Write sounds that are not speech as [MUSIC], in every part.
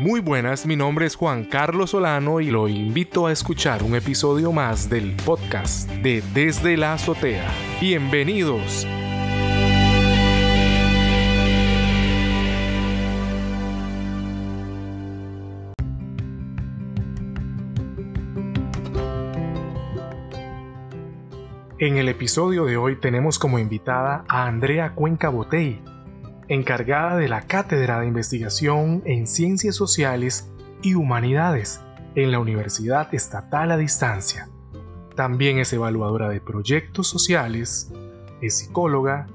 Muy buenas, mi nombre es Juan Carlos Solano y lo invito a escuchar un episodio más del podcast de Desde la Azotea. Bienvenidos. En el episodio de hoy tenemos como invitada a Andrea Cuenca Botey, encargada de la Cátedra de Investigación en Ciencias Sociales y Humanidades en la Universidad Estatal a Distancia. También es evaluadora de proyectos sociales, es psicóloga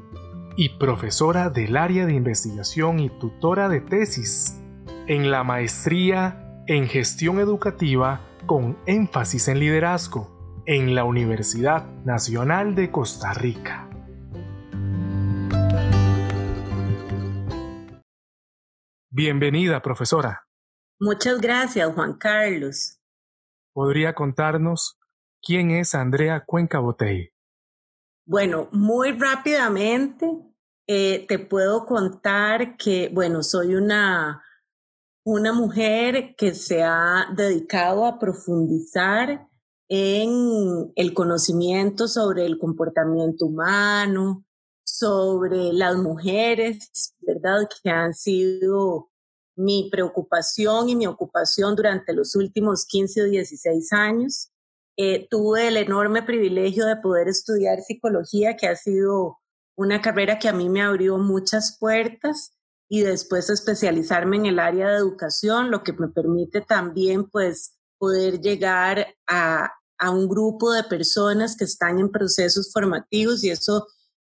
y profesora del área de investigación y tutora de tesis en la maestría en gestión educativa con énfasis en liderazgo en la Universidad Nacional de Costa Rica. Bienvenida, profesora. Muchas gracias, Juan Carlos. ¿Podría contarnos quién es Andrea Cuenca Botey? Bueno, muy rápidamente eh, te puedo contar que, bueno, soy una, una mujer que se ha dedicado a profundizar en el conocimiento sobre el comportamiento humano, sobre las mujeres, Que han sido mi preocupación y mi ocupación durante los últimos 15 o 16 años. Eh, tuve el enorme privilegio de poder estudiar psicología, que ha sido una carrera que a mí me abrió muchas puertas y después especializarme en el área de educación, lo que me permite también pues poder llegar a, a un grupo de personas que están en procesos formativos y eso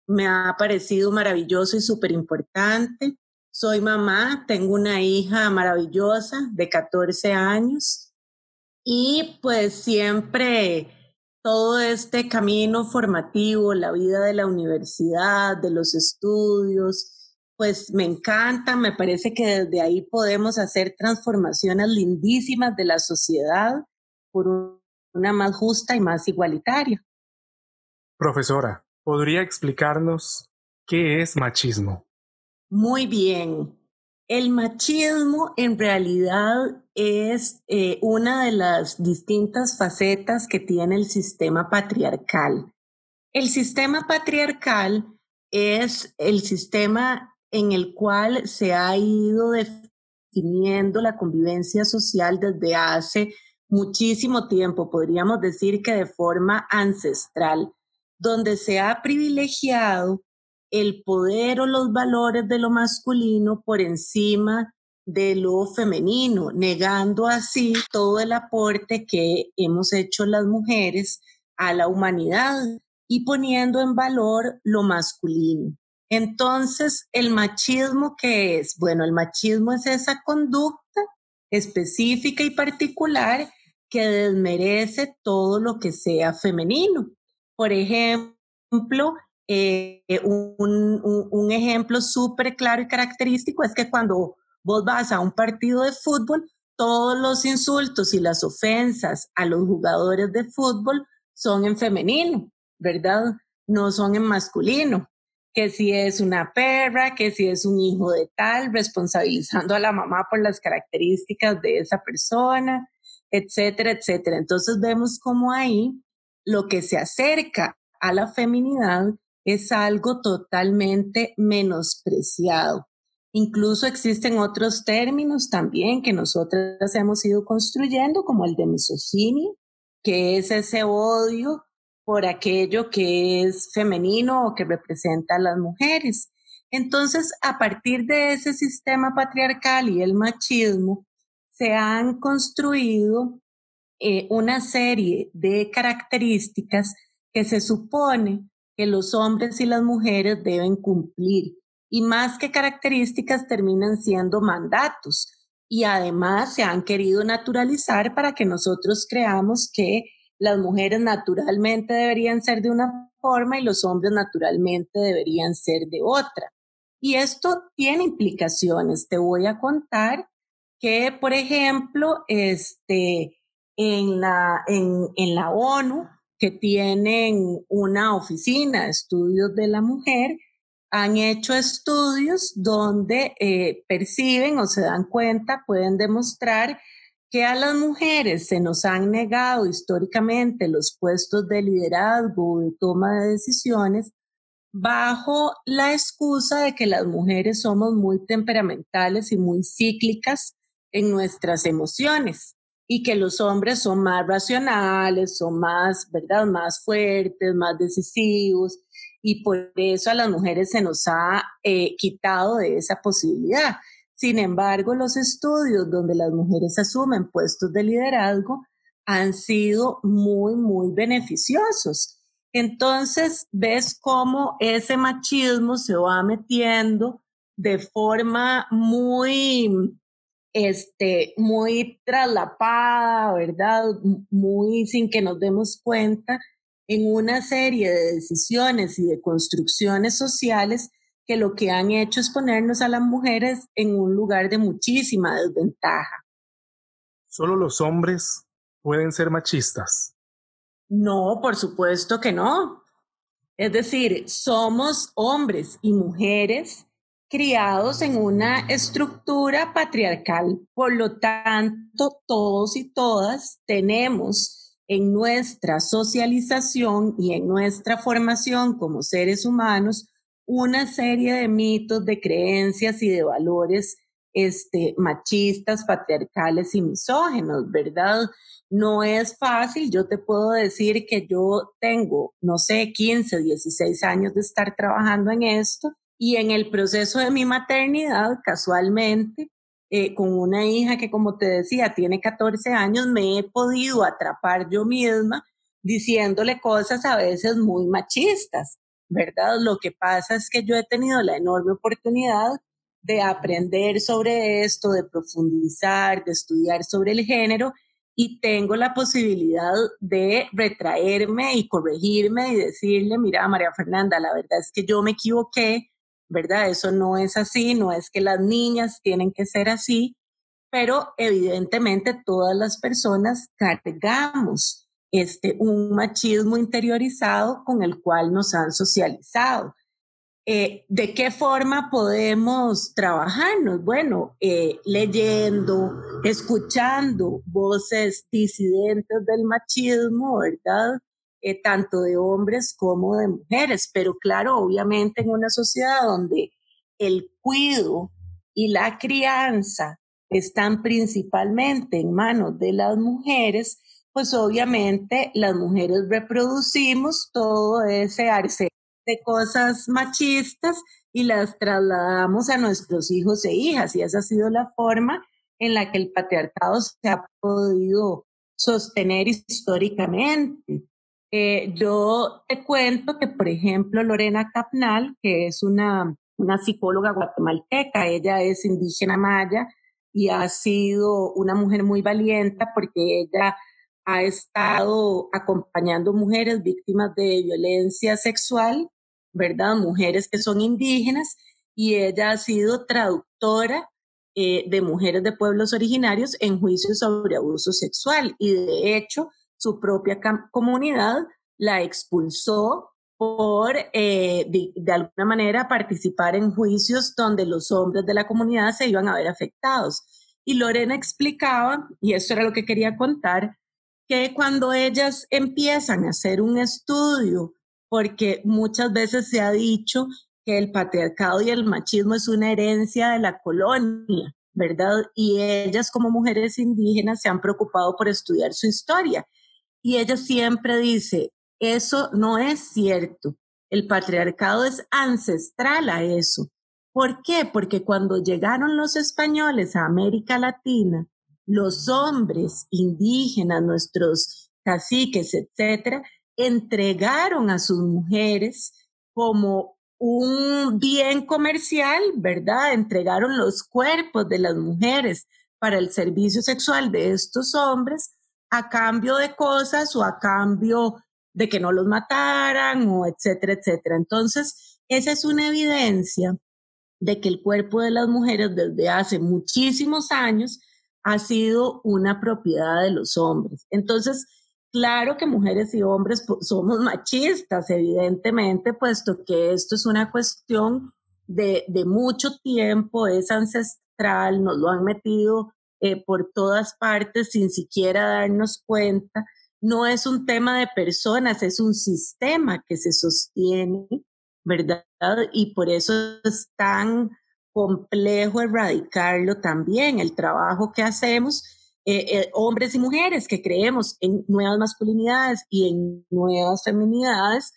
me ha parecido maravilloso y súper importante. Soy mamá, tengo una hija maravillosa de 14 años y pues siempre todo este camino formativo, la vida de la universidad, de los estudios, pues me encanta, me parece que desde ahí podemos hacer transformaciones lindísimas de la sociedad por una más justa y más igualitaria. Profesora, ¿podría explicarnos qué es machismo? Muy bien. El machismo en realidad es eh, una de las distintas facetas que tiene el sistema patriarcal. El sistema patriarcal es el sistema en el cual se ha ido definiendo la convivencia social desde hace muchísimo tiempo, podríamos decir que de forma ancestral, donde se ha privilegiado el poder o los valores de lo masculino por encima de lo femenino, negando así todo el aporte que hemos hecho las mujeres a la humanidad y poniendo en valor lo masculino. Entonces, ¿el machismo qué es? Bueno, el machismo es esa conducta específica y particular que desmerece todo lo que sea femenino. Por ejemplo, eh, un, un, ejemplo súper claro y característico es que cuando vos vas a un partido de fútbol, todos los insultos y las ofensas a los jugadores de fútbol son en femenino, ¿verdad? No son en masculino que si es una perra, que si es un hijo de tal, responsabilizando a la mamá por las características de esa persona, etcétera, etcétera. Entonces vemos como ahí lo que se acerca a la feminidad es algo totalmente menospreciado. Incluso existen otros términos también que nosotras hemos ido construyendo, como el de misoginia, que es ese odio por aquello que es femenino o que representa a las mujeres. Entonces, a partir de ese sistema patriarcal y el machismo, se han construido eh, una serie de características que se supone que los hombres y las mujeres deben cumplir. Y más que características terminan siendo mandatos. Y además se han querido naturalizar para que nosotros creamos que las mujeres naturalmente deberían ser de una forma y los hombres naturalmente deberían ser de otra. Y esto tiene implicaciones. Te voy a contar que, por ejemplo, este, en, la, en, en la ONU, que tienen una oficina de estudios de la mujer, han hecho estudios donde eh, perciben o se dan cuenta, pueden demostrar que a las mujeres se nos han negado históricamente los puestos de liderazgo o de toma de decisiones bajo la excusa de que las mujeres somos muy temperamentales y muy cíclicas en nuestras emociones y que los hombres son más racionales, son más, ¿verdad?, más fuertes, más decisivos y por eso a las mujeres se nos ha eh, quitado de esa posibilidad. Sin embargo, los estudios donde las mujeres asumen puestos de liderazgo han sido muy, muy beneficiosos. Entonces, ves cómo ese machismo se va metiendo de forma muy, este, muy traslapada, ¿verdad? Muy sin que nos demos cuenta en una serie de decisiones y de construcciones sociales que lo que han hecho es ponernos a las mujeres en un lugar de muchísima desventaja. ¿Solo los hombres pueden ser machistas? No, por supuesto que no. Es decir, somos hombres y mujeres criados en una estructura patriarcal. Por lo tanto, todos y todas tenemos en nuestra socialización y en nuestra formación como seres humanos una serie de mitos, de creencias y de valores este, machistas, patriarcales y misógenos, ¿verdad? No es fácil, yo te puedo decir que yo tengo, no sé, 15, 16 años de estar trabajando en esto y en el proceso de mi maternidad, casualmente, eh, con una hija que, como te decía, tiene 14 años, me he podido atrapar yo misma diciéndole cosas a veces muy machistas, ¿verdad? Lo que pasa es que yo he tenido la enorme oportunidad de aprender sobre esto, de profundizar, de estudiar sobre el género y tengo la posibilidad de retraerme y corregirme y decirle, mira, María Fernanda, la verdad es que yo me equivoqué, ¿verdad? Eso no es así, no es que las niñas tienen que ser así, pero evidentemente todas las personas cargamos este, un machismo interiorizado con el cual nos han socializado. Eh, ¿De qué forma podemos trabajarnos? Bueno, eh, leyendo, escuchando voces disidentes del machismo, ¿verdad? Eh, tanto de hombres como de mujeres, pero claro, obviamente en una sociedad donde el cuido y la crianza están principalmente en manos de las mujeres, pues obviamente las mujeres reproducimos todo ese arsenal de cosas machistas y las trasladamos a nuestros hijos e hijas. Y esa ha sido la forma en la que el patriarcado se ha podido sostener históricamente. Eh, yo te cuento que, por ejemplo, Lorena Capnal, que es una, una psicóloga guatemalteca, ella es indígena maya y ha sido una mujer muy valiente porque ella ha estado acompañando mujeres víctimas de violencia sexual, ¿verdad? Mujeres que son indígenas y ella ha sido traductora eh, de mujeres de pueblos originarios en juicios sobre abuso sexual y de hecho su propia comunidad la expulsó por, eh, de, alguna manera, participar en juicios donde los hombres de la comunidad se iban a ver afectados. Y Lorena explicaba, y esto era lo que quería contar, que cuando ellas empiezan a hacer un estudio, porque muchas veces se ha dicho que el patriarcado y el machismo es una herencia de la colonia, ¿verdad? Y ellas como mujeres indígenas se han preocupado por estudiar su historia. Y ella siempre dice, eso no es cierto. El patriarcado es ancestral a eso. ¿Por qué? Porque cuando llegaron los españoles a América Latina, los hombres indígenas, nuestros caciques, etcétera, entregaron a sus mujeres como un bien comercial, ¿verdad? Entregaron los cuerpos de las mujeres para el servicio sexual de estos hombres a cambio de cosas o a cambio de que no los mataran o etcétera, etcétera. Entonces, esa es una evidencia de que el cuerpo de las mujeres desde hace muchísimos años ha sido una propiedad de los hombres. Entonces, Claro que mujeres y hombres somos machistas, evidentemente, puesto que esto es una cuestión de, de mucho tiempo, es ancestral, nos lo han metido eh, por todas partes sin siquiera darnos cuenta. No es un tema de personas, es un sistema que se sostiene, ¿verdad? Y por eso es tan complejo erradicarlo también. El trabajo que hacemos eh, eh, hombres y mujeres que creemos en nuevas masculinidades y en nuevas feminidades,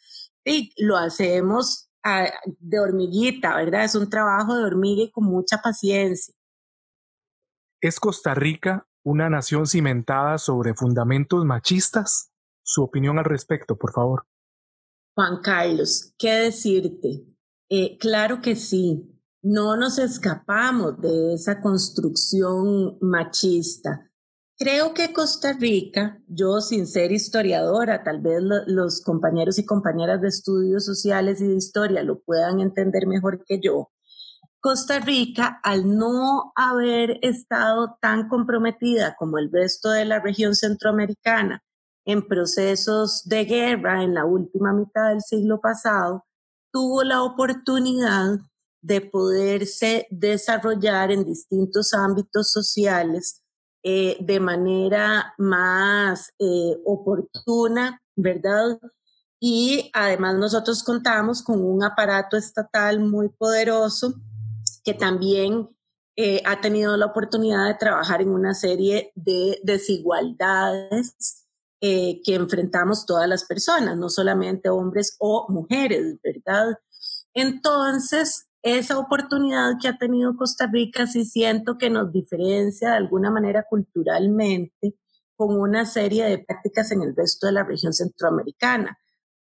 y lo hacemos ah, de hormiguita, ¿verdad? Es un trabajo de hormiga y con mucha paciencia. ¿Es Costa Rica una nación cimentada sobre fundamentos machistas? Su opinión al respecto, por favor. Juan Carlos, ¿qué decirte? Eh, claro que sí. No nos escapamos de esa construcción machista. Creo que Costa Rica, yo sin ser historiadora, tal vez los compañeros y compañeras de estudios sociales y de historia lo puedan entender mejor que yo. Costa Rica, al no haber estado tan comprometida como el resto de la región centroamericana en procesos de guerra en la última mitad del siglo pasado, tuvo la oportunidad de poderse desarrollar en distintos ámbitos sociales eh, de manera más eh, oportuna, ¿verdad? Y además nosotros contamos con un aparato estatal muy poderoso que también eh, ha tenido la oportunidad de trabajar en una serie de desigualdades que enfrentamos todas las personas, no solamente hombres o mujeres, ¿verdad? Entonces, esa oportunidad que ha tenido Costa Rica sí siento que nos diferencia de alguna manera culturalmente con una serie de prácticas en el resto de la región centroamericana,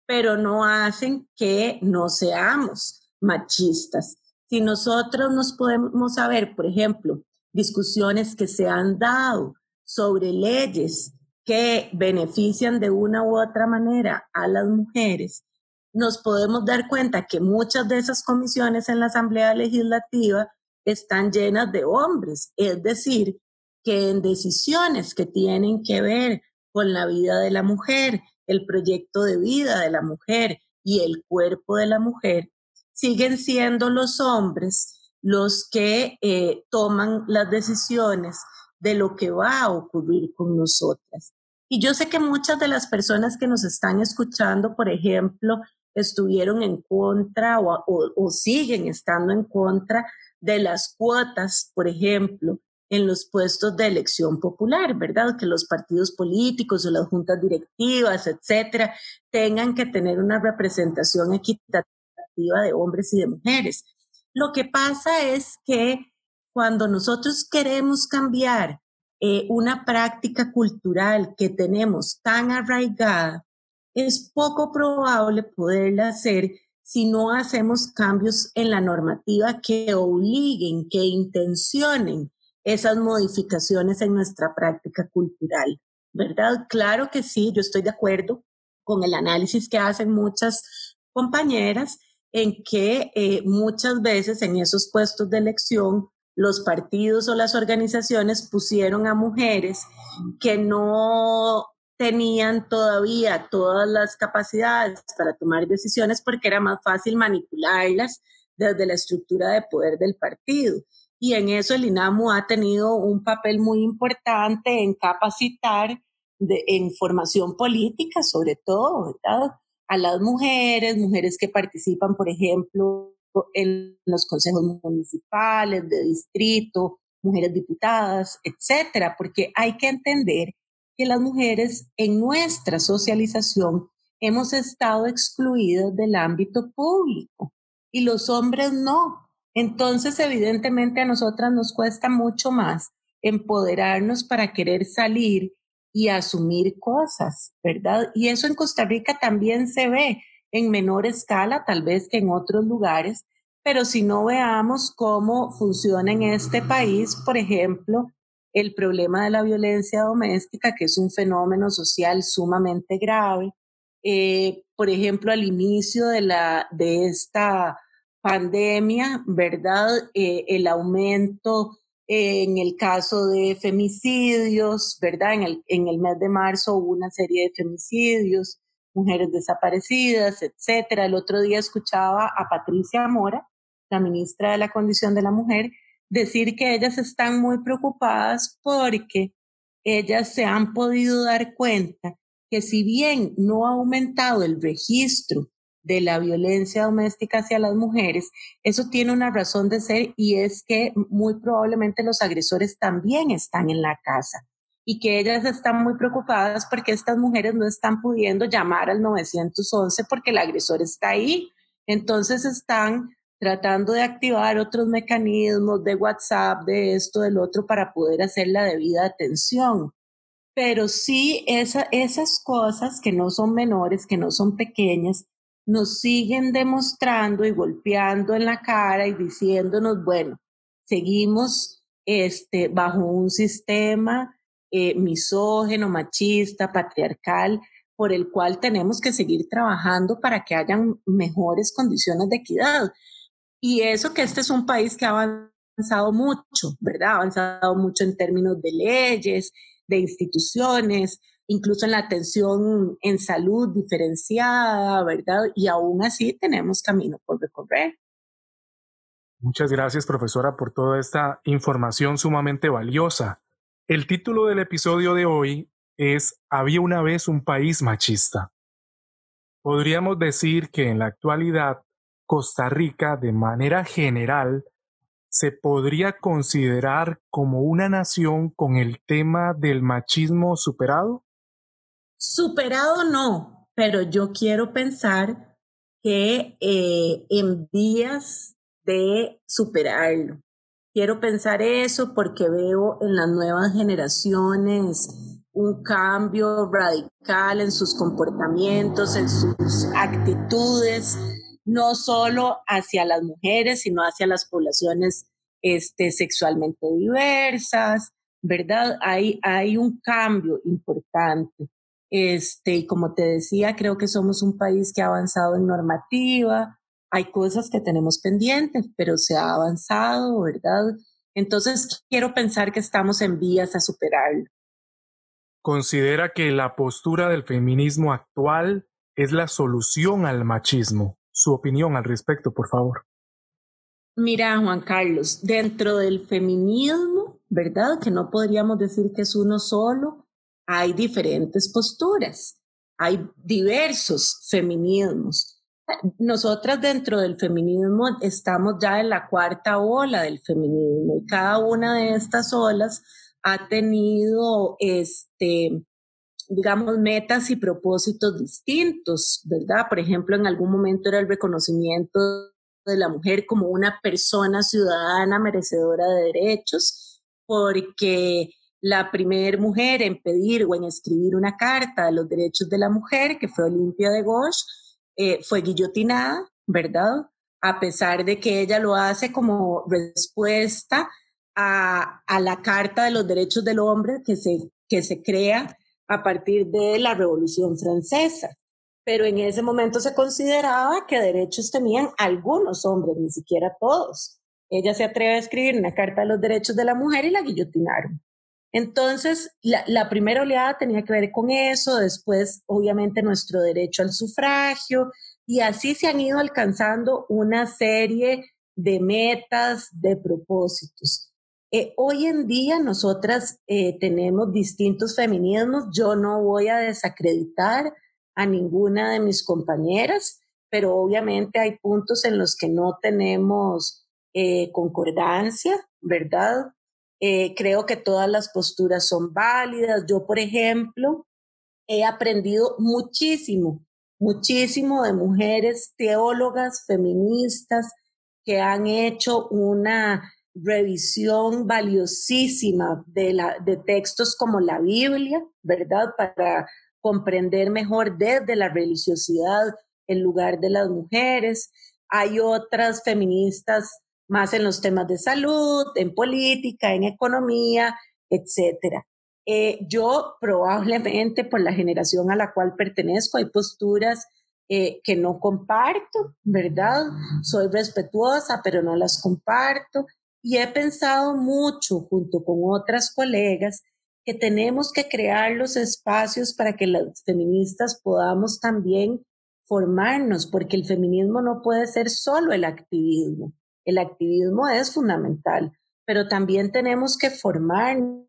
pero no hacen que no seamos machistas. Si nosotros nos podemos saber, por ejemplo, discusiones que se han dado sobre leyes que benefician de una u otra manera a las mujeres, nos podemos dar cuenta que muchas de esas comisiones en la Asamblea Legislativa están llenas de hombres, es decir, que en decisiones que tienen que ver con la vida de la mujer, el proyecto de vida de la mujer y el cuerpo de la mujer, siguen siendo los hombres los que eh, toman las decisiones de lo que va a ocurrir con nosotras. Y yo sé que muchas de las personas que nos están escuchando, por ejemplo, estuvieron en contra o, siguen estando en contra de las cuotas, por ejemplo, en los puestos de elección popular, ¿verdad? Que los partidos políticos o las juntas directivas, etcétera, tengan que tener una representación equitativa de hombres y de mujeres. Lo que pasa es que cuando nosotros queremos cambiar eh, una práctica cultural que tenemos tan arraigada, es poco probable poderla hacer si no hacemos cambios en la normativa que obliguen, que intencionen esas modificaciones en nuestra práctica cultural, ¿verdad? Claro que sí, yo estoy de acuerdo con el análisis que hacen muchas compañeras en que eh, muchas veces en esos puestos de elección los partidos o las organizaciones pusieron a mujeres que no tenían todavía todas las capacidades para tomar decisiones porque era más fácil manipularlas desde la estructura de poder del partido. Y en eso el INAMU ha tenido un papel muy importante en capacitar de, en formación política, sobre todo, ¿verdad? A las mujeres, mujeres que participan, por ejemplo, en los consejos municipales, de distrito, mujeres diputadas, etcétera, porque hay que entender que las mujeres en nuestra socialización hemos estado excluidas del ámbito público y los hombres no. Entonces, evidentemente a nosotras nos cuesta mucho más empoderarnos para querer salir y asumir cosas, ¿verdad? Y eso en Costa Rica también se ve en menor escala, tal vez que en otros lugares, pero si no veamos cómo funciona en este país, por ejemplo, el problema de la violencia doméstica, que es un fenómeno social sumamente grave. Eh, por ejemplo, al inicio de, la, de esta pandemia, ¿verdad? Eh, el aumento en el caso de femicidios, ¿verdad? En el, en el mes de marzo hubo una serie de femicidios, mujeres desaparecidas, etcétera. El otro día escuchaba a Patricia Mora, la ministra de la Condición de la Mujer, decir que ellas están muy preocupadas porque ellas se han podido dar cuenta que si bien no ha aumentado el registro de la violencia doméstica hacia las mujeres, eso tiene una razón de ser y es que muy probablemente los agresores también están en la casa y que ellas están muy preocupadas porque estas mujeres no están pudiendo llamar al 911 porque el agresor está ahí. Entonces están tratando de activar otros mecanismos de WhatsApp, de esto, del otro, para poder hacer la debida atención. Pero sí, esas cosas que no son menores, que no son pequeñas, nos siguen demostrando y golpeando en la cara y diciéndonos, bueno, seguimos este, bajo un sistema eh, misógeno, machista, patriarcal, por el cual tenemos que seguir trabajando para que hayan mejores condiciones de equidad. Y eso que este es un país que ha avanzado mucho, ¿verdad? Ha avanzado mucho en términos de leyes, de instituciones, incluso en la atención en salud diferenciada, ¿verdad? Y aún así tenemos camino por recorrer. Muchas gracias, profesora, por toda esta información sumamente valiosa. El título del episodio de hoy es Había una vez un país machista. Podríamos decir que en la actualidad Costa Rica, de manera general, se podría considerar como una nación con el tema del machismo superado? Superado no, pero yo quiero pensar que eh, en vías de superarlo. Quiero pensar eso porque veo en las nuevas generaciones un cambio radical en sus comportamientos, en sus actitudes, no solo hacia las mujeres, sino hacia las poblaciones este, sexualmente diversas, ¿verdad? Hay, hay un cambio importante. Este, y como te decía, creo que somos un país que ha avanzado en normativa. Hay cosas que tenemos pendientes, pero se ha avanzado, ¿verdad? Entonces, quiero pensar que estamos en vías a superarlo. ¿Considera que la postura del feminismo actual es la solución al machismo? Su opinión al respecto, por favor. Mira, Juan Carlos, dentro del feminismo, ¿verdad? Que no podríamos decir que es uno solo, hay diferentes posturas, hay diversos feminismos. Nosotras dentro del feminismo estamos ya en la cuarta ola del feminismo y cada una de estas olas ha tenido, este, digamos, metas y propósitos distintos, ¿verdad? Por ejemplo, en algún momento era el reconocimiento de la mujer como una persona ciudadana merecedora de derechos, porque la primera mujer en pedir o en escribir una carta de los derechos de la mujer, que fue Olimpia de Gauche, eh, fue guillotinada, ¿verdad? A pesar de que ella lo hace como respuesta a, la Carta de los Derechos del Hombre que se, que se crea a partir de la Revolución Francesa. Pero en ese momento se consideraba que derechos tenían algunos hombres, ni siquiera todos. Ella se atreve a escribir una carta de los derechos de la mujer y la guillotinaron. Entonces, la, primera oleada tenía que ver con eso, después, obviamente, nuestro derecho al sufragio, y así se han ido alcanzando una serie de metas, de propósitos. Eh, hoy en día nosotras eh, tenemos distintos feminismos, yo no voy a desacreditar a ninguna de mis compañeras, pero obviamente hay puntos en los que no tenemos eh, concordancia, ¿verdad? Eh, creo que todas las posturas son válidas. Yo, por ejemplo, he aprendido muchísimo, muchísimo de mujeres teólogas, feministas, que han hecho una revisión valiosísima de, la, de textos como la Biblia, ¿verdad? Para comprender mejor desde la religiosidad el lugar de las mujeres. Hay otras feministas más en los temas de salud, en política, en economía, etcétera. Eh, yo probablemente por la generación a la cual pertenezco hay posturas eh, que no comparto, ¿verdad? Soy respetuosa, pero no las comparto. Y he pensado mucho junto con otras colegas que tenemos que crear los espacios para que las feministas podamos también formarnos, porque el feminismo no puede ser solo el activismo. El activismo es fundamental, pero también tenemos que formarnos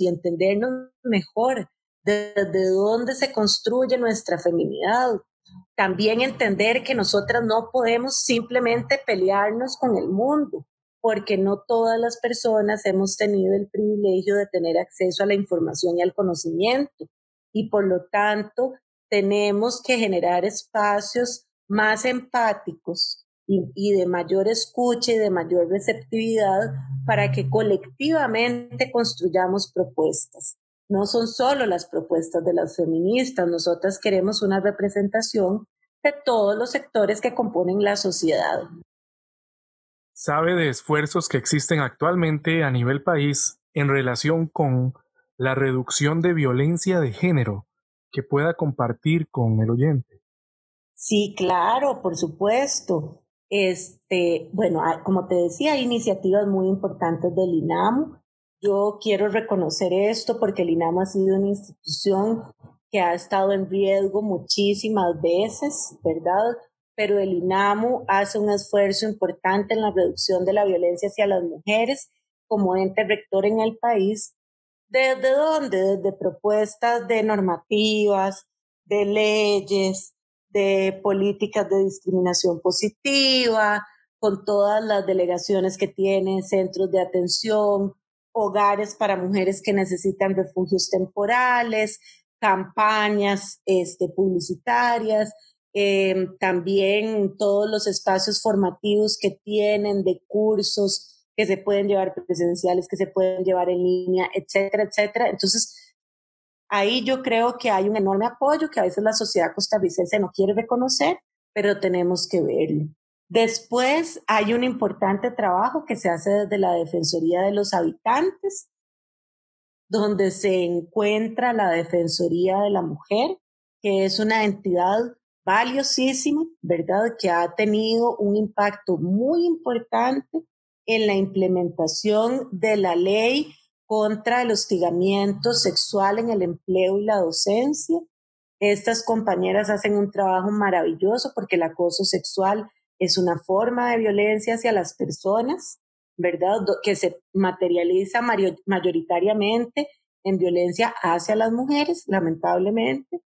y entendernos mejor desde dónde se construye nuestra feminidad. También entender que nosotras no podemos simplemente pelearnos con el mundo, porque no todas las personas hemos tenido el privilegio de tener acceso a la información y al conocimiento. Y por lo tanto, tenemos que generar espacios más empáticos y, de mayor escucha y de mayor receptividad para que colectivamente construyamos propuestas. No son solo las propuestas de las feministas, nosotras queremos una representación de todos los sectores que componen la sociedad. ¿Sabe de esfuerzos que existen actualmente a nivel país en relación con la reducción de violencia de género que pueda compartir con el oyente? Sí, claro, por supuesto. Este, bueno, como te decía, hay iniciativas muy importantes del INAMU. Yo quiero reconocer esto porque el INAMU ha sido una institución que ha estado en riesgo muchísimas veces, ¿verdad? Pero el INAMU hace un esfuerzo importante en la reducción de la violencia hacia las mujeres como ente rector en el país. ¿Desde dónde? Desde propuestas de normativas, de leyes, de políticas de discriminación positiva, con todas las delegaciones que tienen, centros de atención, hogares para mujeres que necesitan refugios temporales, campañas este, publicitarias, em, también todos los espacios formativos que tienen de cursos que se pueden llevar presenciales, que se pueden llevar en línea, etcétera, etcétera. Entonces, Ahí yo creo que hay un enorme apoyo que a veces la sociedad costarricense no quiere reconocer, pero tenemos que verlo. Después hay un importante trabajo que se hace desde la Defensoría de los Habitantes, donde se encuentra la Defensoría de la Mujer, que es una entidad valiosísima, ¿verdad? Que ha tenido un impacto muy importante en la implementación de la ley contra el hostigamiento sexual en el empleo y la docencia. Estas compañeras hacen un trabajo maravilloso porque el acoso sexual es una forma de violencia hacia las personas, ¿verdad? Que se materializa mayoritariamente en violencia hacia las mujeres, lamentablemente,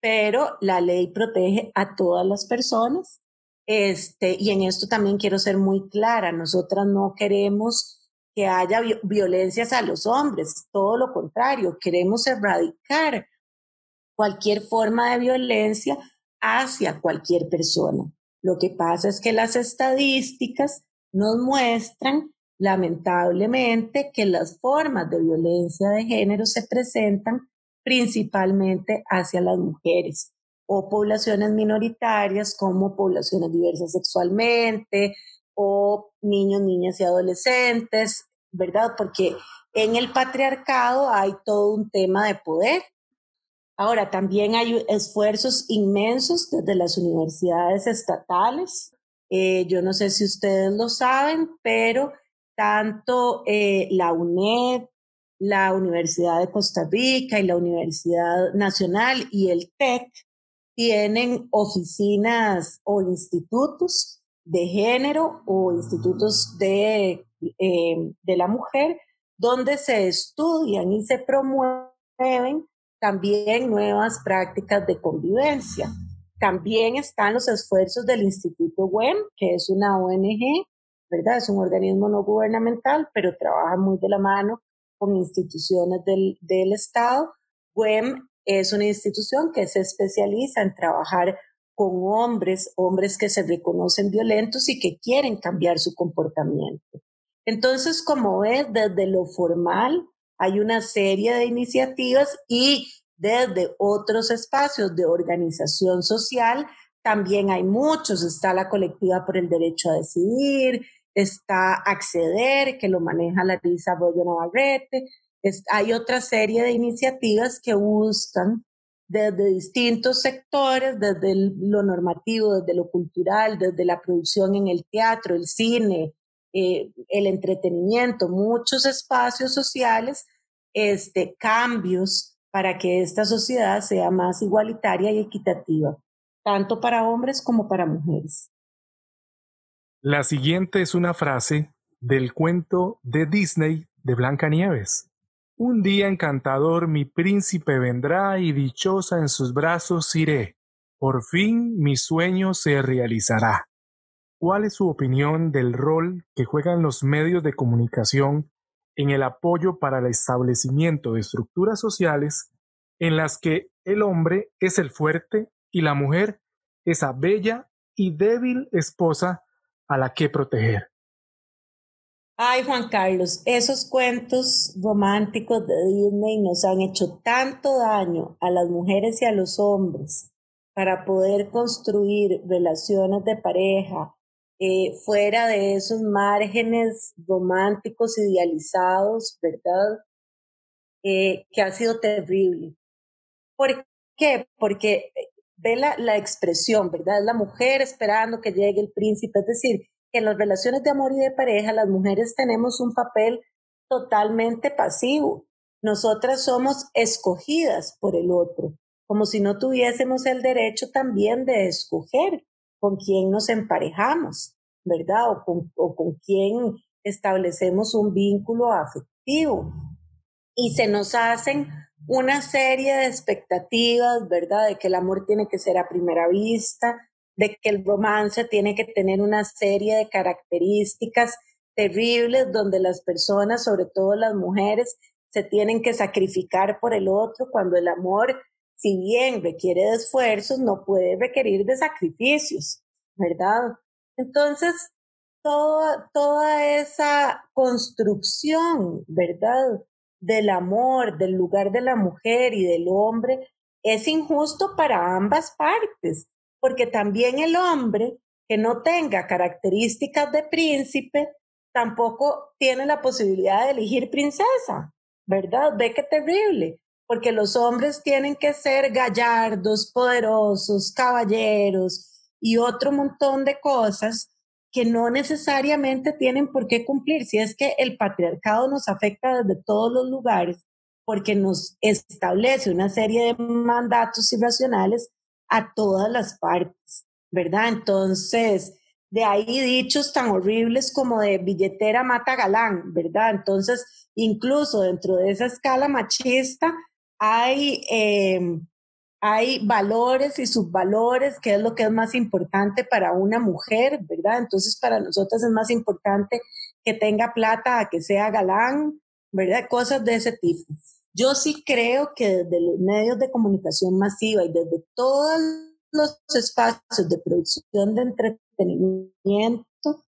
pero la ley protege a todas las personas. Este, y en esto también quiero ser muy clara, nosotras no queremos que haya violencias a los hombres, todo lo contrario, queremos erradicar cualquier forma de violencia hacia cualquier persona. Lo que pasa es que las estadísticas nos muestran, lamentablemente, que las formas de violencia de género se presentan principalmente hacia las mujeres o poblaciones minoritarias como poblaciones diversas sexualmente o niños, niñas y adolescentes, ¿verdad? Porque en el patriarcado hay todo un tema de poder. Ahora, también hay esfuerzos inmensos desde las universidades estatales. Eh, yo no sé si ustedes lo saben, pero tanto eh, la UNED, la Universidad de Costa Rica y la Universidad Nacional y el TEC tienen oficinas o institutos de género o institutos de eh, de la mujer, donde se estudian y se promueven también nuevas prácticas de convivencia. También están los esfuerzos del Instituto WEM, que es una ONG, ¿verdad? Es un organismo no gubernamental, pero trabaja muy de la mano con instituciones del, del Estado. WEM es una institución que se especializa en trabajar con hombres, hombres que se reconocen violentos y que quieren cambiar su comportamiento. Entonces, como ves, desde lo formal hay una serie de iniciativas y desde otros espacios de organización social también hay muchos. Está la colectiva por el derecho a decidir, está Acceder, que lo maneja Larisa Arroyo Navarrete. hay otra serie de iniciativas que buscan desde distintos sectores, desde lo normativo, desde lo cultural, desde la producción en el teatro, el cine, eh, el entretenimiento, muchos espacios sociales, este, cambios para que esta sociedad sea más igualitaria y equitativa, tanto para hombres como para mujeres. La siguiente es una frase del cuento de Disney de Blancanieves. Un día encantador mi príncipe vendrá y dichosa en sus brazos iré. Por fin mi sueño se realizará. ¿Cuál es su opinión del rol que juegan los medios de comunicación en el apoyo para el establecimiento de estructuras sociales en las que el hombre es el fuerte y la mujer esa bella y débil esposa a la que proteger? Ay, Juan Carlos, esos cuentos románticos de Disney nos han hecho tanto daño a las mujeres y a los hombres para poder construir relaciones de pareja eh, fuera de esos márgenes románticos idealizados, ¿verdad? Eh, que ha sido terrible. ¿Por qué? Porque eh, ve la, expresión, ¿verdad? La mujer esperando que llegue el príncipe, es decir, que en las relaciones de amor y de pareja las mujeres tenemos un papel totalmente pasivo. Nosotras somos escogidas por el otro, como si no tuviésemos el derecho también de escoger con quién nos emparejamos, ¿verdad? O con, o quién establecemos un vínculo afectivo. Y se nos hacen una serie de expectativas, ¿verdad? De que el amor tiene que ser a primera vista, de que el romance tiene que tener una serie de características terribles donde las personas, sobre todo las mujeres, se tienen que sacrificar por el otro cuando el amor, si bien requiere de esfuerzos, no puede requerir de sacrificios, ¿verdad? Entonces, toda, esa construcción, ¿verdad? Del amor, del lugar de la mujer y del hombre, es injusto para ambas partes porque también el hombre que no tenga características de príncipe tampoco tiene la posibilidad de elegir princesa, ¿verdad? Ve qué terrible, porque los hombres tienen que ser gallardos, poderosos, caballeros y otro montón de cosas que no necesariamente tienen por qué cumplir. Si es que el patriarcado nos afecta desde todos los lugares, porque nos establece una serie de mandatos irracionales a todas las partes, ¿verdad? Entonces, de ahí dichos tan horribles como de billetera mata galán, ¿verdad? Entonces, incluso dentro de esa escala machista hay, em, hay valores y subvalores, que es lo que es más importante para una mujer, ¿verdad? Entonces, para nosotras es más importante que tenga plata a que sea galán, ¿verdad? Cosas de ese tipo. Yo sí creo que desde los medios de comunicación masiva y desde todos los espacios de producción de entretenimiento,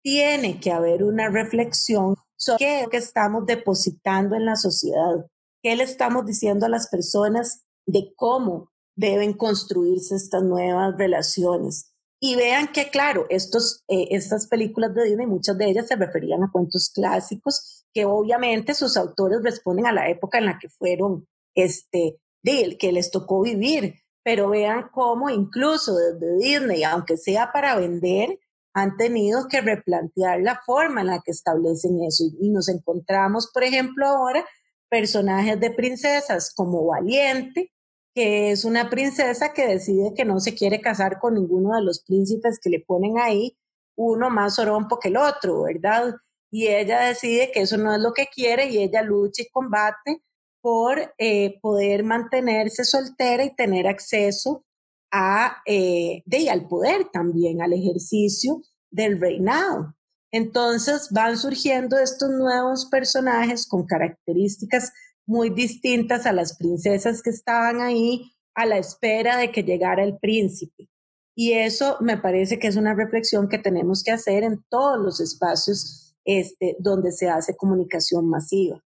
tiene que haber una reflexión sobre qué estamos depositando en la sociedad, qué le estamos diciendo a las personas de cómo deben construirse estas nuevas relaciones. Y vean que, claro, estos, eh, estas películas de Disney, muchas de ellas se referían a cuentos clásicos que obviamente sus autores responden a la época en la que fueron, este, de, que les tocó vivir. Pero vean cómo incluso desde Disney, aunque sea para vender, han tenido que replantear la forma en la que establecen eso. Y nos encontramos, por ejemplo, ahora personajes de princesas como Valiente, que es una princesa que decide que no se quiere casar con ninguno de los príncipes que le ponen ahí, uno más orompo que el otro, ¿verdad? y ella decide que eso no es lo que quiere y ella lucha y combate por eh, poder mantenerse soltera y tener acceso a, eh, al poder también, al ejercicio del reinado. Entonces van surgiendo estos nuevos personajes con características muy distintas a las princesas que estaban ahí a la espera de que llegara el príncipe. Y eso me parece que es una reflexión que tenemos que hacer en todos los espacios este, donde se hace comunicación masiva.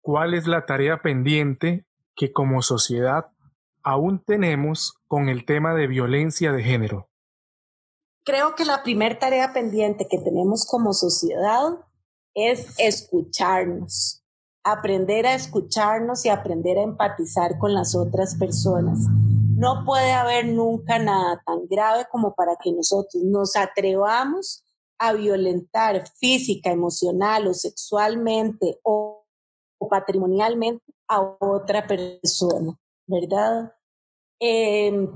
¿Cuál es la tarea pendiente que como sociedad aún tenemos con el tema de violencia de género? Creo que la primera tarea pendiente que tenemos como sociedad es escucharnos, aprender a escucharnos y aprender a empatizar con las otras personas. No puede haber nunca nada tan grave como para que nosotros nos atrevamos a violentar física, emocional o sexualmente o, patrimonialmente a otra persona, ¿verdad? Em,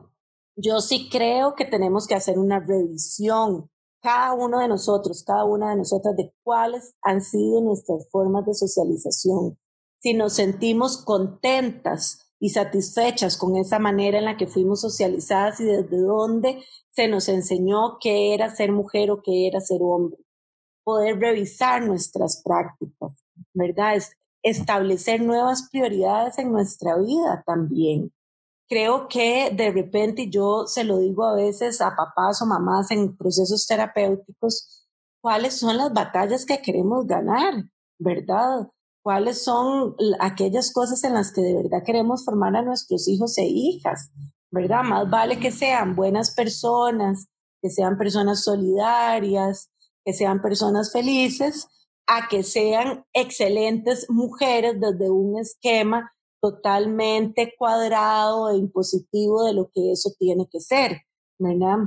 yo sí creo que tenemos que hacer una revisión, cada uno de nosotros, cada una de nosotras, de cuáles han sido nuestras formas de socialización. Si nos sentimos contentas y satisfechas con esa manera en la que fuimos socializadas y desde dónde se nos enseñó qué era ser mujer o qué era ser hombre. Poder revisar nuestras prácticas, ¿verdad? Es establecer nuevas prioridades en nuestra vida también. Creo que de repente yo se lo digo a veces a papás o mamás en procesos terapéuticos, cuáles son las batallas que queremos ganar, ¿verdad? cuáles son aquellas cosas en las que de verdad queremos formar a nuestros hijos e hijas, ¿verdad? Más vale que sean buenas personas, que sean personas solidarias, que sean personas felices, a que sean excelentes mujeres desde un esquema totalmente cuadrado e impositivo de lo que eso tiene que ser, ¿verdad?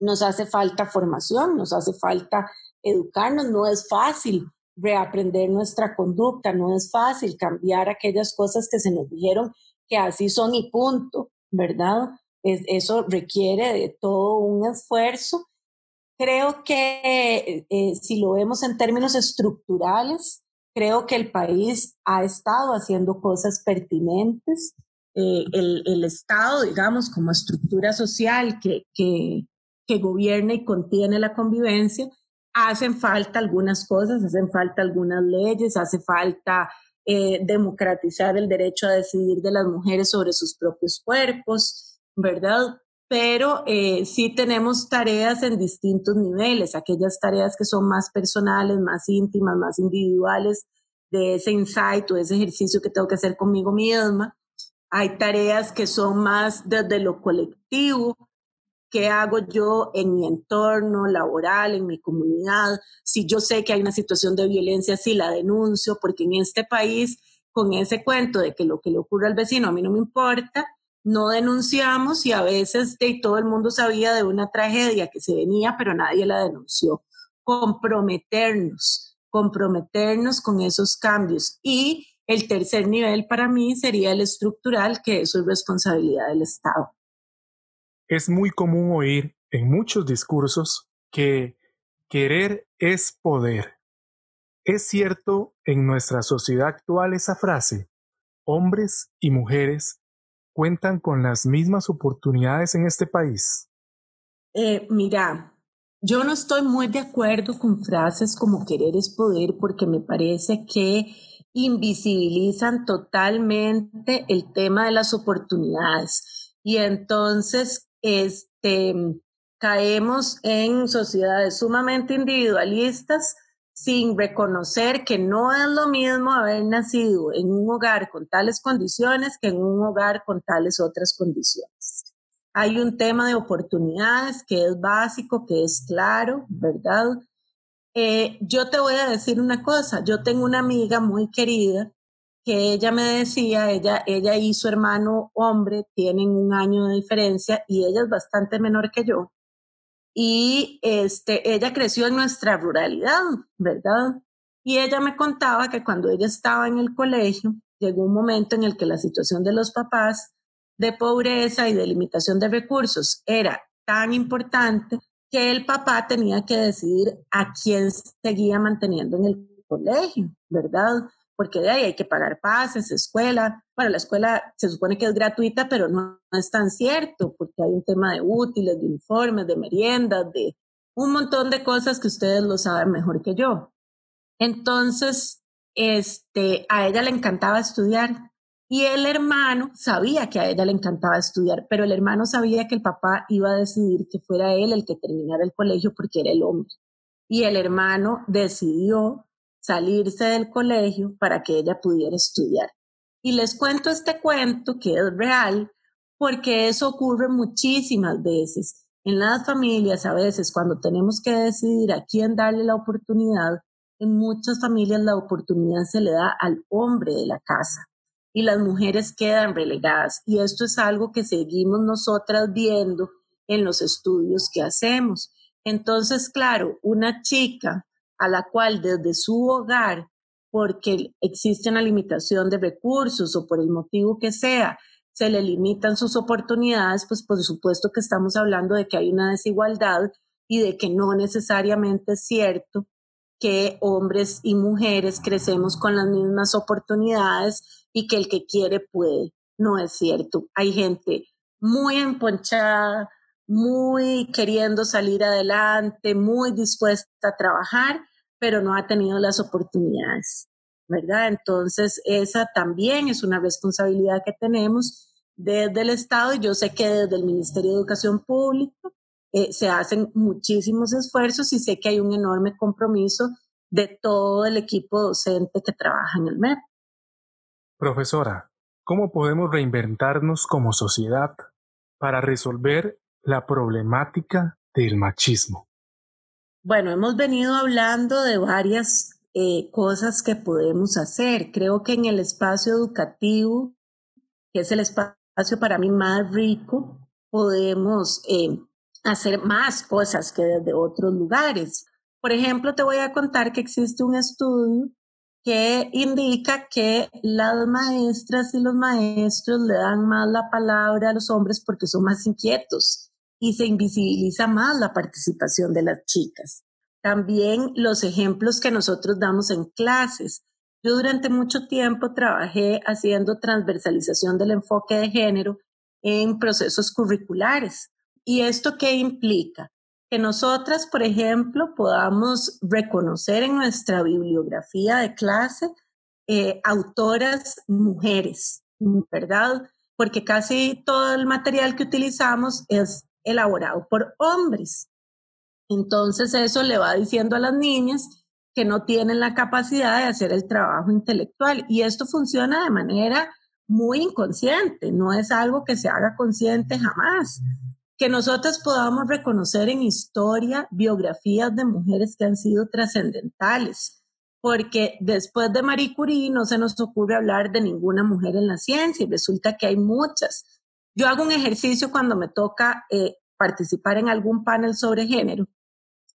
Nos hace falta formación, nos hace falta educarnos, no es fácil reaprender nuestra conducta, no es fácil cambiar aquellas cosas que se nos dijeron que así son y punto, ¿verdad? eso requiere de todo un esfuerzo. Creo que eh, si lo vemos en términos estructurales, creo que el país ha estado haciendo cosas pertinentes. Eh, el, Estado, digamos, como estructura social que, que, que gobierna y contiene la convivencia, hacen falta algunas cosas, hacen falta algunas leyes, hace falta eh, democratizar el derecho a decidir de las mujeres sobre sus propios cuerpos, ¿verdad? Pero eh, sí tenemos tareas en distintos niveles, aquellas tareas que son más personales, más íntimas, más individuales, de ese insight o ese ejercicio que tengo que hacer conmigo misma. Hay tareas que son más desde lo colectivo, qué hago yo en mi entorno laboral, en mi comunidad, si yo sé que hay una situación de violencia, si la denuncio, porque en este país, con ese cuento de que lo que le ocurre al vecino a mí no me importa, no denunciamos y a veces de, todo el mundo sabía de una tragedia que se venía, pero nadie la denunció. Comprometernos, comprometernos con esos cambios. Y el tercer nivel para mí sería el estructural, que eso es responsabilidad del Estado. Es muy común oír en muchos discursos que querer es poder. ¿Es cierto en nuestra sociedad actual esa frase? ¿Hombres y mujeres cuentan con las mismas oportunidades en este país? Eh, mira, yo no estoy muy de acuerdo con frases como querer es poder porque me parece que invisibilizan totalmente el tema de las oportunidades. Y entonces este, caemos en sociedades sumamente individualistas sin reconocer que no es lo mismo haber nacido en un hogar con tales condiciones que en un hogar con tales otras condiciones. Hay un tema de oportunidades que es básico, que es claro, ¿verdad? Eh, yo te voy a decir una cosa, yo tengo una amiga muy querida que ella me decía, ella, ella y su hermano hombre tienen un año de diferencia y ella es bastante menor que yo. Y este, ella creció en nuestra ruralidad, ¿verdad? Y ella me contaba que cuando ella estaba en el colegio, llegó un momento en el que la situación de los papás de pobreza y de limitación de recursos era tan importante que el papá tenía que decidir a quién seguía manteniendo en el colegio, ¿verdad? Porque de ahí hay que pagar pases, escuela. Bueno, la escuela se supone que es gratuita, pero no, es tan cierto, porque hay un tema de útiles, de uniformes, de meriendas, de un montón de cosas que ustedes lo saben mejor que yo. Entonces, este, a ella le encantaba estudiar y el hermano sabía que a ella le encantaba estudiar, pero el hermano sabía que el papá iba a decidir que fuera él el que terminara el colegio porque era el hombre. Y el hermano decidió salirse del colegio para que ella pudiera estudiar. Y les cuento este cuento que es real porque eso ocurre muchísimas veces. En las familias, a veces, cuando tenemos que decidir a quién darle la oportunidad, en muchas familias la oportunidad se le da al hombre de la casa y las mujeres quedan relegadas. Y esto es algo que seguimos nosotras viendo en los estudios que hacemos. Entonces, claro, una chica a la cual desde su hogar, porque existe una limitación de recursos o por el motivo que sea, se le limitan sus oportunidades, pues por supuesto que estamos hablando de que hay una desigualdad y de que no necesariamente es cierto que hombres y mujeres crecemos con las mismas oportunidades y que el que quiere puede. No es cierto. Hay gente muy emponchada, muy queriendo salir adelante, muy dispuesta a trabajar, pero no ha tenido las oportunidades, ¿verdad? Entonces, esa también es una responsabilidad que tenemos desde el Estado y yo sé que desde el Ministerio de Educación Pública eh, se hacen muchísimos esfuerzos y sé que hay un enorme compromiso de todo el equipo docente que trabaja en el MEP. Profesora, ¿cómo podemos reinventarnos como sociedad para resolver la problemática del machismo? Bueno, hemos venido hablando de varias eh, cosas que podemos hacer. Creo que en el espacio educativo, que es el espacio para mí más rico, podemos eh, hacer más cosas que desde otros lugares. Por ejemplo, te voy a contar que existe un estudio que indica que las maestras y los maestros le dan más la palabra a los hombres porque son más inquietos y se invisibiliza más la participación de las chicas. También los ejemplos que nosotros damos en clases. Yo durante mucho tiempo trabajé haciendo transversalización del enfoque de género en procesos curriculares. ¿Y esto qué implica? Que nosotras, por ejemplo, podamos reconocer en nuestra bibliografía de clase eh, autoras mujeres, ¿verdad? Porque casi todo el material que utilizamos es elaborado por hombres. Entonces eso le va diciendo a las niñas que no tienen la capacidad de hacer el trabajo intelectual y esto funciona de manera muy inconsciente, no es algo que se haga consciente jamás. Que nosotros podamos reconocer en historia biografías de mujeres que han sido trascendentales, porque después de Marie Curie no se nos ocurre hablar de ninguna mujer en la ciencia y resulta que hay muchas. Yo hago un ejercicio cuando me toca eh, participar en algún panel sobre género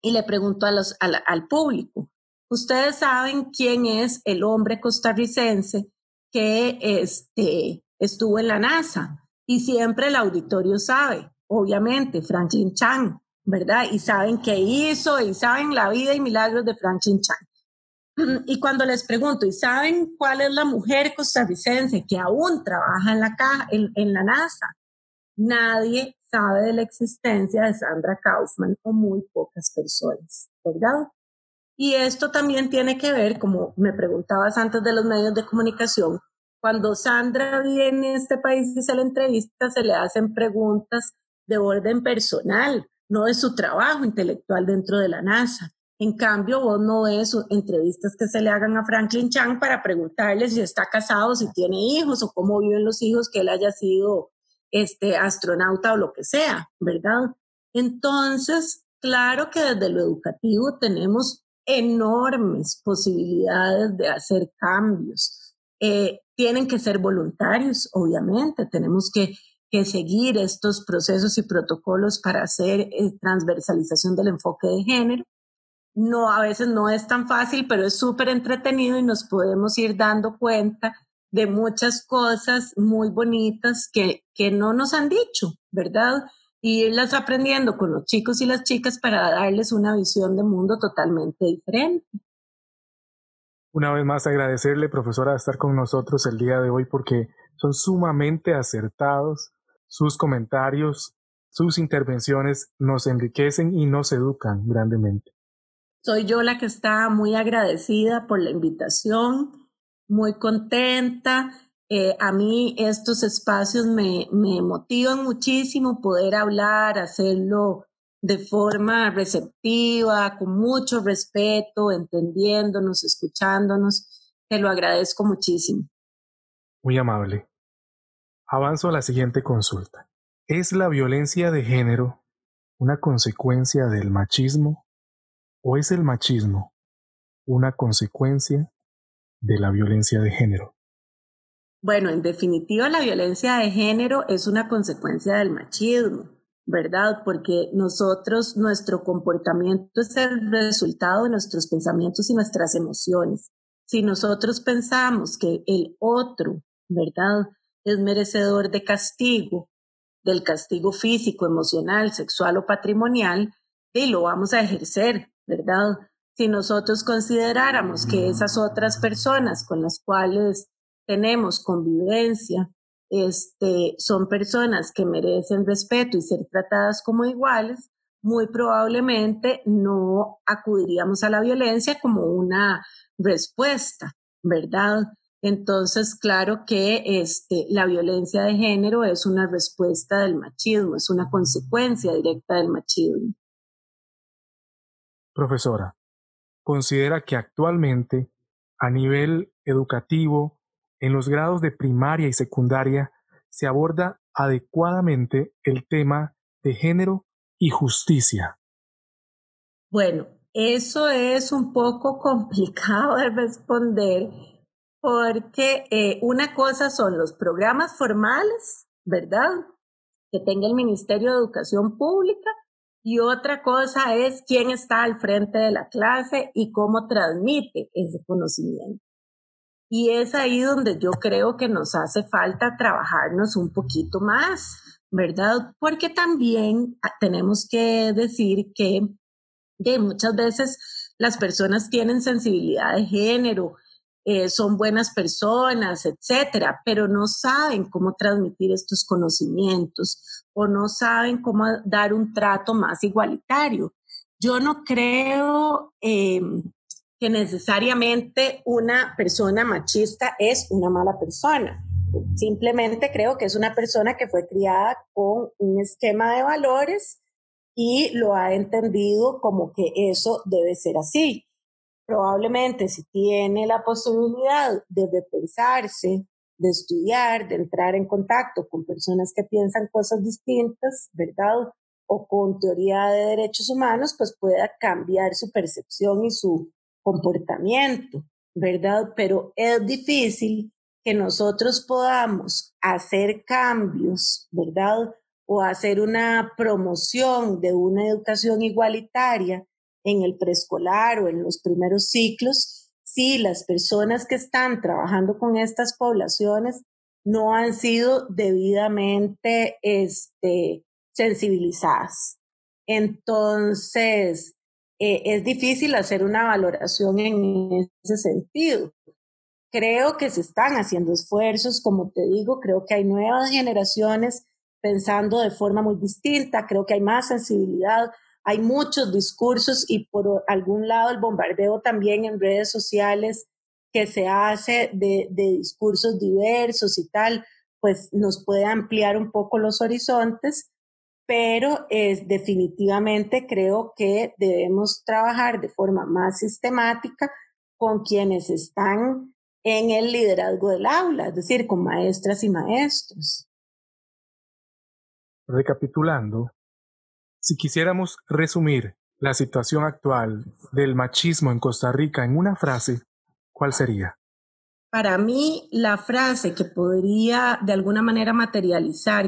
y le pregunto a los, al público, ¿ustedes saben quién es el hombre costarricense que este, estuvo en la NASA? Y siempre el auditorio sabe, obviamente, Franklin Chang, ¿verdad? Y saben qué hizo y saben la vida y milagros de Franklin Chang. Y cuando les pregunto, ¿y saben cuál es la mujer costarricense que aún trabaja en la, caja, en, la NASA? Nadie sabe de la existencia de Sandra Kaufman o muy pocas personas, ¿verdad? Y esto también tiene que ver, como me preguntabas antes de los medios de comunicación, cuando Sandra viene a este país y se le entrevista, se le hacen preguntas de orden personal, no de su trabajo intelectual dentro de la NASA. En cambio, vos no ves entrevistas que se le hagan a Franklin Chang para preguntarle si está casado, si tiene hijos o cómo viven los hijos que él haya sido este astronauta o lo que sea, ¿verdad? Entonces, claro que desde lo educativo tenemos enormes posibilidades de hacer cambios. Eh, tienen que ser voluntarios, obviamente, tenemos que, que, seguir estos procesos y protocolos para hacer eh, transversalización del enfoque de género no, a veces no es tan fácil, pero es súper entretenido y nos podemos ir dando cuenta de muchas cosas muy bonitas que, que no nos han dicho, ¿verdad? Y irlas aprendiendo con los chicos y las chicas para darles una visión de mundo totalmente diferente. Una vez más agradecerle, profesora, estar con nosotros el día de hoy porque son sumamente acertados sus comentarios, sus intervenciones nos enriquecen y nos educan grandemente. Soy yo la que está muy agradecida por la invitación, muy contenta. Eh, a mí estos espacios me, me motivan muchísimo poder hablar, hacerlo de forma receptiva, con mucho respeto, entendiéndonos, escuchándonos. Te lo agradezco muchísimo. Muy amable. Avanzo a la siguiente consulta. ¿Es la violencia de género una consecuencia del machismo ¿O es el machismo una consecuencia de la violencia de género? Bueno, en definitiva, la violencia de género es una consecuencia del machismo. ¿verdad? Porque nosotros, nuestro comportamiento es el resultado de nuestros pensamientos y nuestras emociones. Si nosotros pensamos que el otro, ¿verdad? Es merecedor de castigo, del castigo físico, emocional, sexual o patrimonial, y lo vamos a ejercer, ¿verdad? Si nosotros consideráramos que esas otras personas con las cuales tenemos convivencia, este, son personas que merecen respeto y ser tratadas como iguales, muy probablemente no acudiríamos a la violencia como una respuesta, ¿verdad? Entonces, claro que este, la violencia de género es una respuesta del machismo, es una consecuencia directa del machismo. Profesora, considera que actualmente, a nivel educativo, en los grados de primaria y secundaria, se aborda adecuadamente el tema de género y justicia. Bueno, eso es un poco [LAUGHS] complicado de responder porque eh, una cosa son los programas formales, ¿verdad? Que tenga el Ministerio de Educación Pública y otra cosa es quién está al frente de la clase y cómo transmite ese conocimiento. Y es ahí donde yo creo que nos hace falta trabajarnos un poquito más, ¿verdad? Porque también ah, tenemos que decir que de muchas veces las personas tienen sensibilidad de género, eh, son buenas personas, etcétera, pero no saben cómo transmitir estos conocimientos o no saben cómo dar un trato más igualitario. Yo no creo em, que necesariamente una persona machista es una mala persona. Simplemente creo que es una persona que fue criada con un esquema de valores y lo ha entendido como que eso debe ser así probablemente si tiene la posibilidad de repensarse, de estudiar, de entrar en contacto con personas que piensan cosas distintas, ¿verdad? O con teoría de derechos humanos, pues pueda cambiar su percepción y su comportamiento, ¿verdad? Pero es difícil que nosotros podamos hacer cambios, ¿verdad? O hacer una promoción de una educación igualitaria en el preescolar o en los primeros ciclos, si las personas que están trabajando con estas poblaciones no han sido debidamente este, sensibilizadas. Entonces, eh, es difícil hacer una valoración en ese sentido. Creo que se están haciendo esfuerzos, como te digo, creo que hay nuevas generaciones pensando de forma muy distinta, creo que hay más sensibilidad hay muchos discursos y por algún lado el bombardeo también en redes sociales que se hace de, discursos diversos y tal, pues nos puede ampliar un poco los horizontes, pero es definitivamente creo que debemos trabajar de forma más sistemática con quienes están en el liderazgo del aula, es decir, con maestras y maestros. Recapitulando, si quisiéramos resumir la situación actual del machismo en Costa Rica en una frase, ¿cuál sería? Para mí, la frase que podría de alguna manera materializar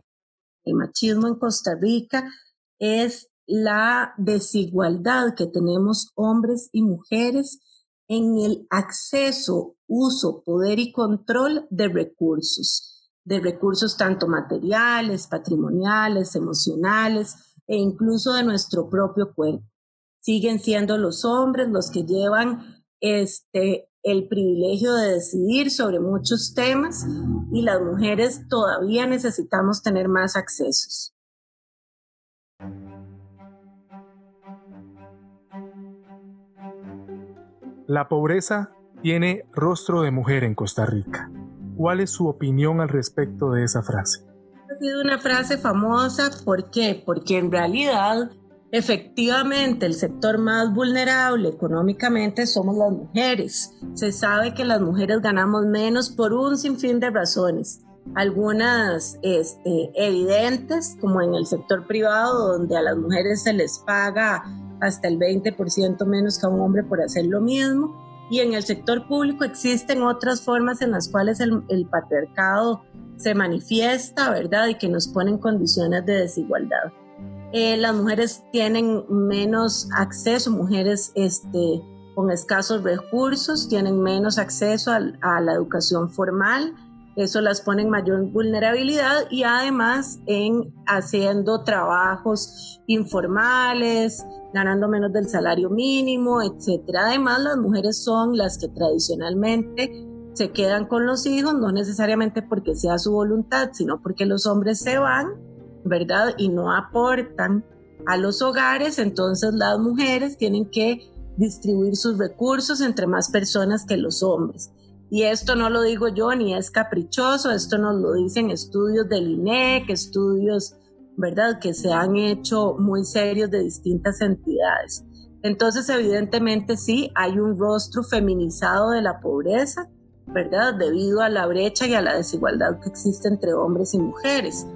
el machismo en Costa Rica es la desigualdad que tenemos hombres y mujeres en el acceso, uso, poder y control de recursos, de recursos tanto materiales, patrimoniales, emocionales, e incluso de nuestro propio cuerpo. Siguen siendo los hombres los que llevan este, el privilegio de decidir sobre muchos temas y las mujeres todavía necesitamos tener más accesos. La pobreza tiene rostro de mujer en Costa Rica. ¿Cuál es su opinión al respecto de esa frase? Ha sido una frase famosa, ¿por qué? Porque en realidad, efectivamente, el sector más vulnerable económicamente somos las mujeres. Se sabe que las mujeres ganamos menos por un sinfín de razones. Algunas este, evidentes, como en el sector privado, donde a las mujeres se les paga hasta el 20% menos que a un hombre por hacer lo mismo. Y en el sector público existen otras formas en las cuales el, el patriarcado se manifiesta, ¿verdad? Y que nos pone en condiciones de desigualdad. Eh, las mujeres tienen menos acceso, mujeres este, con escasos recursos tienen menos acceso a, la educación formal, eso las pone en mayor vulnerabilidad y además en haciendo trabajos informales, ganando menos del salario mínimo, etcétera. Además, las mujeres son las que tradicionalmente se quedan con los hijos, no necesariamente porque sea su voluntad, sino porque los hombres se van, ¿verdad? Y no aportan a los hogares, entonces las mujeres tienen que distribuir sus recursos entre más personas que los hombres. Y esto no lo digo yo ni es caprichoso, esto nos lo dicen estudios del INEC, estudios, ¿verdad?, que se han hecho muy serios de distintas entidades. Entonces, evidentemente sí, hay un rostro feminizado de la pobreza, ¿verdad?, debido a la brecha y a la desigualdad que existe entre hombres y mujeres.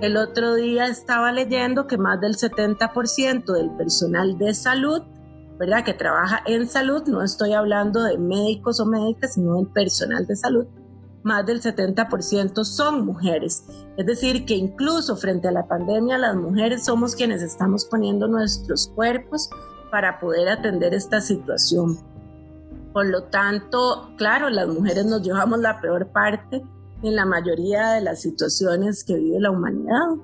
El otro día estaba leyendo que más del 70% del personal de salud ¿verdad? Que trabaja en salud, no estoy hablando de médicos o médicas, sino del personal de salud, más del 70% son mujeres. Es decir, que incluso frente a la pandemia, las mujeres somos quienes estamos poniendo nuestros cuerpos para poder atender esta situación. Por lo tanto, claro, las mujeres nos llevamos la peor parte en la mayoría de las situaciones que vive la humanidad.